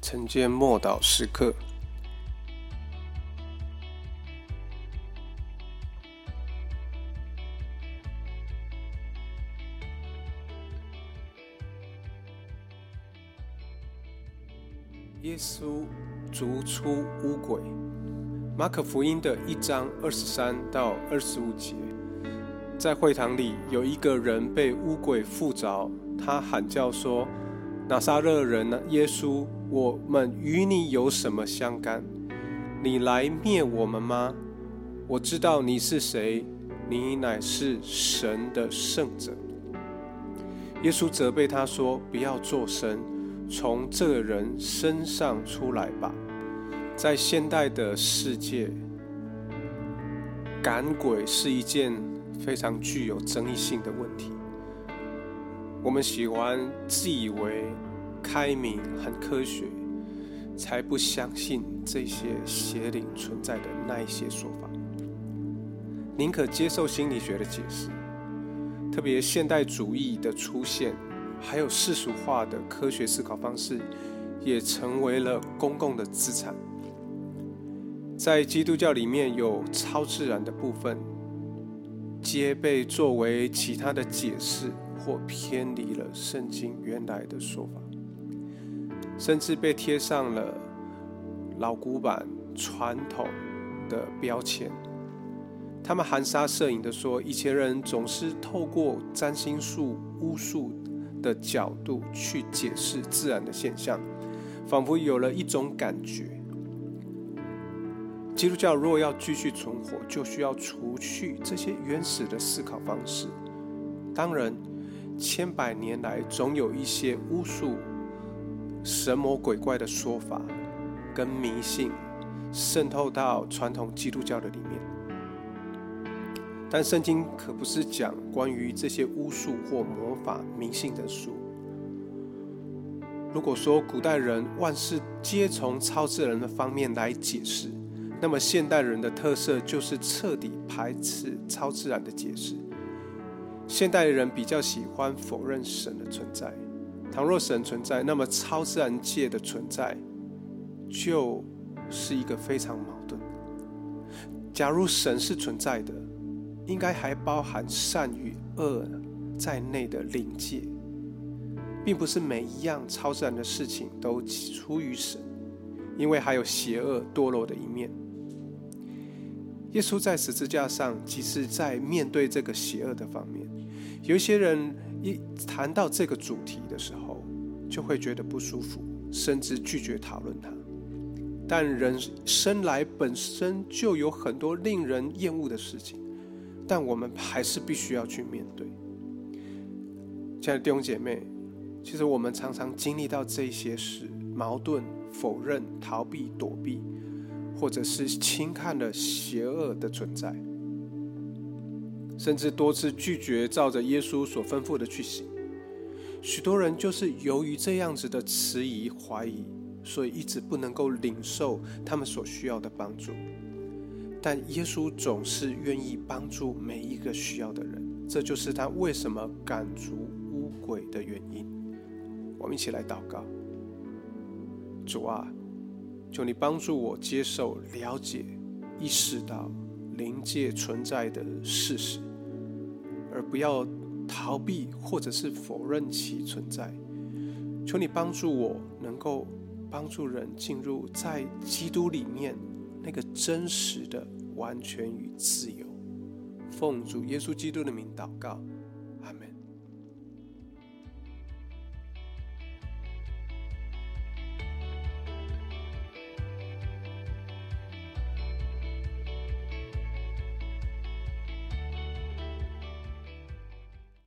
晨间默祷时刻。耶稣逐出污鬼。马可福音的一章二十三到二十五节，在会堂里有一个人被污鬼附着，他喊叫说：“拿撒勒人耶稣，我们与你有什么相干？你来灭我们吗？我知道你是谁，你乃是神的圣者。”耶稣责备他说：“不要作声。”从这个人身上出来吧。在现代的世界，赶鬼是一件非常具有争议性的问题。我们喜欢自以为开明、很科学，才不相信这些邪灵存在的那一些说法，宁可接受心理学的解释。特别现代主义的出现。还有世俗化的科学思考方式，也成为了公共的资产。在基督教里面有超自然的部分，皆被作为其他的解释或偏离了圣经原来的说法，甚至被贴上了老古板、传统的标签。他们含沙射影的说，以前人总是透过占星术、巫术。的角度去解释自然的现象，仿佛有了一种感觉。基督教若要继续存活，就需要除去这些原始的思考方式。当然，千百年来总有一些巫术、神魔鬼怪的说法跟迷信渗透到传统基督教的里面。但圣经可不是讲关于这些巫术或魔法迷信的书。如果说古代人万事皆从超自然的方面来解释，那么现代人的特色就是彻底排斥超自然的解释。现代人比较喜欢否认神的存在。倘若神存在，那么超自然界的存在就是一个非常矛盾。假如神是存在的，应该还包含善与恶在内的灵界，并不是每一样超自然的事情都出于神，因为还有邪恶堕落的一面。耶稣在十字架上，即是在面对这个邪恶的方面。有一些人一谈到这个主题的时候，就会觉得不舒服，甚至拒绝讨论它。但人生来本身就有很多令人厌恶的事情。但我们还是必须要去面对。亲爱的弟兄姐妹，其实我们常常经历到这些事：矛盾、否认、逃避、躲避，或者是轻看了邪恶的存在，甚至多次拒绝照着耶稣所吩咐的去行。许多人就是由于这样子的迟疑、怀疑，所以一直不能够领受他们所需要的帮助。但耶稣总是愿意帮助每一个需要的人，这就是他为什么赶逐污鬼的原因。我们一起来祷告：主啊，求你帮助我接受、了解、意识到灵界存在的事实，而不要逃避或者是否认其存在。求你帮助我，能够帮助人进入在基督里面。那个真实的完全与自由，奉主耶稣基督的名祷告。阿门